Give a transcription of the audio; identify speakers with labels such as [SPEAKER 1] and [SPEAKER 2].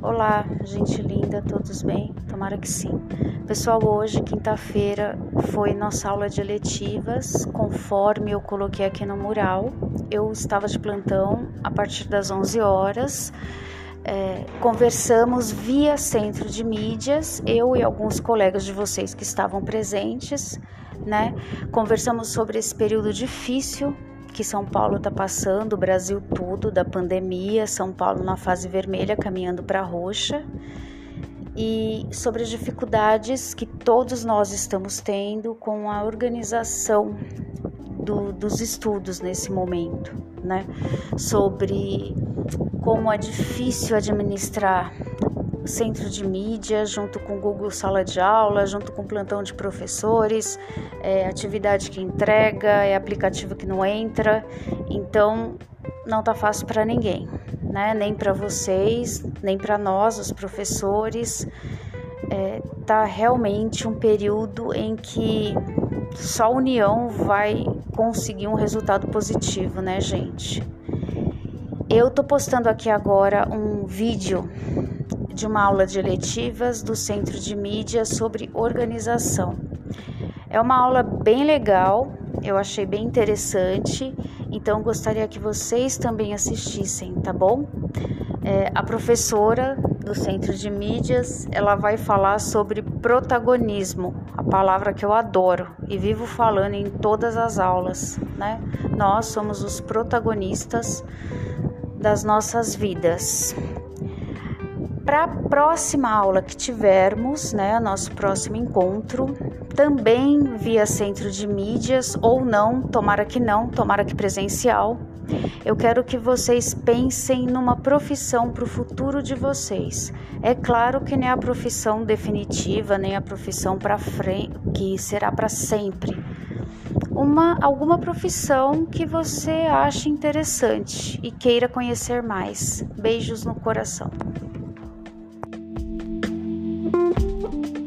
[SPEAKER 1] Olá, gente linda, todos bem? Tomara que sim. Pessoal, hoje, quinta-feira, foi nossa aula de eletivas, conforme eu coloquei aqui no mural. Eu estava de plantão a partir das 11 horas. É, conversamos via centro de mídias, eu e alguns colegas de vocês que estavam presentes, né? Conversamos sobre esse período difícil que São Paulo está passando, o Brasil tudo, da pandemia, São Paulo na fase vermelha, caminhando para a roxa, e sobre as dificuldades que todos nós estamos tendo com a organização do, dos estudos nesse momento, né? Sobre como é difícil administrar centro de mídia, junto com Google Sala de Aula, junto com plantão de professores, é atividade que entrega, é aplicativo que não entra. Então, não tá fácil para ninguém, né? Nem para vocês, nem para nós, os professores. É, tá realmente um período em que só a união vai conseguir um resultado positivo, né, gente? Eu tô postando aqui agora um vídeo de uma aula de eletivas do Centro de Mídia sobre organização. É uma aula bem legal, eu achei bem interessante, então gostaria que vocês também assistissem, tá bom? É, a professora do Centro de Mídias, ela vai falar sobre protagonismo, a palavra que eu adoro e vivo falando em todas as aulas, né? Nós somos os protagonistas das nossas vidas para a próxima aula que tivermos, né, nosso próximo encontro, também via centro de mídias ou não, tomara que não, tomara que presencial. Eu quero que vocês pensem numa profissão para o futuro de vocês. É claro que nem a profissão definitiva, nem a profissão para frente, que será para sempre. Uma alguma profissão que você ache interessante e queira conhecer mais. Beijos no coração. thank you.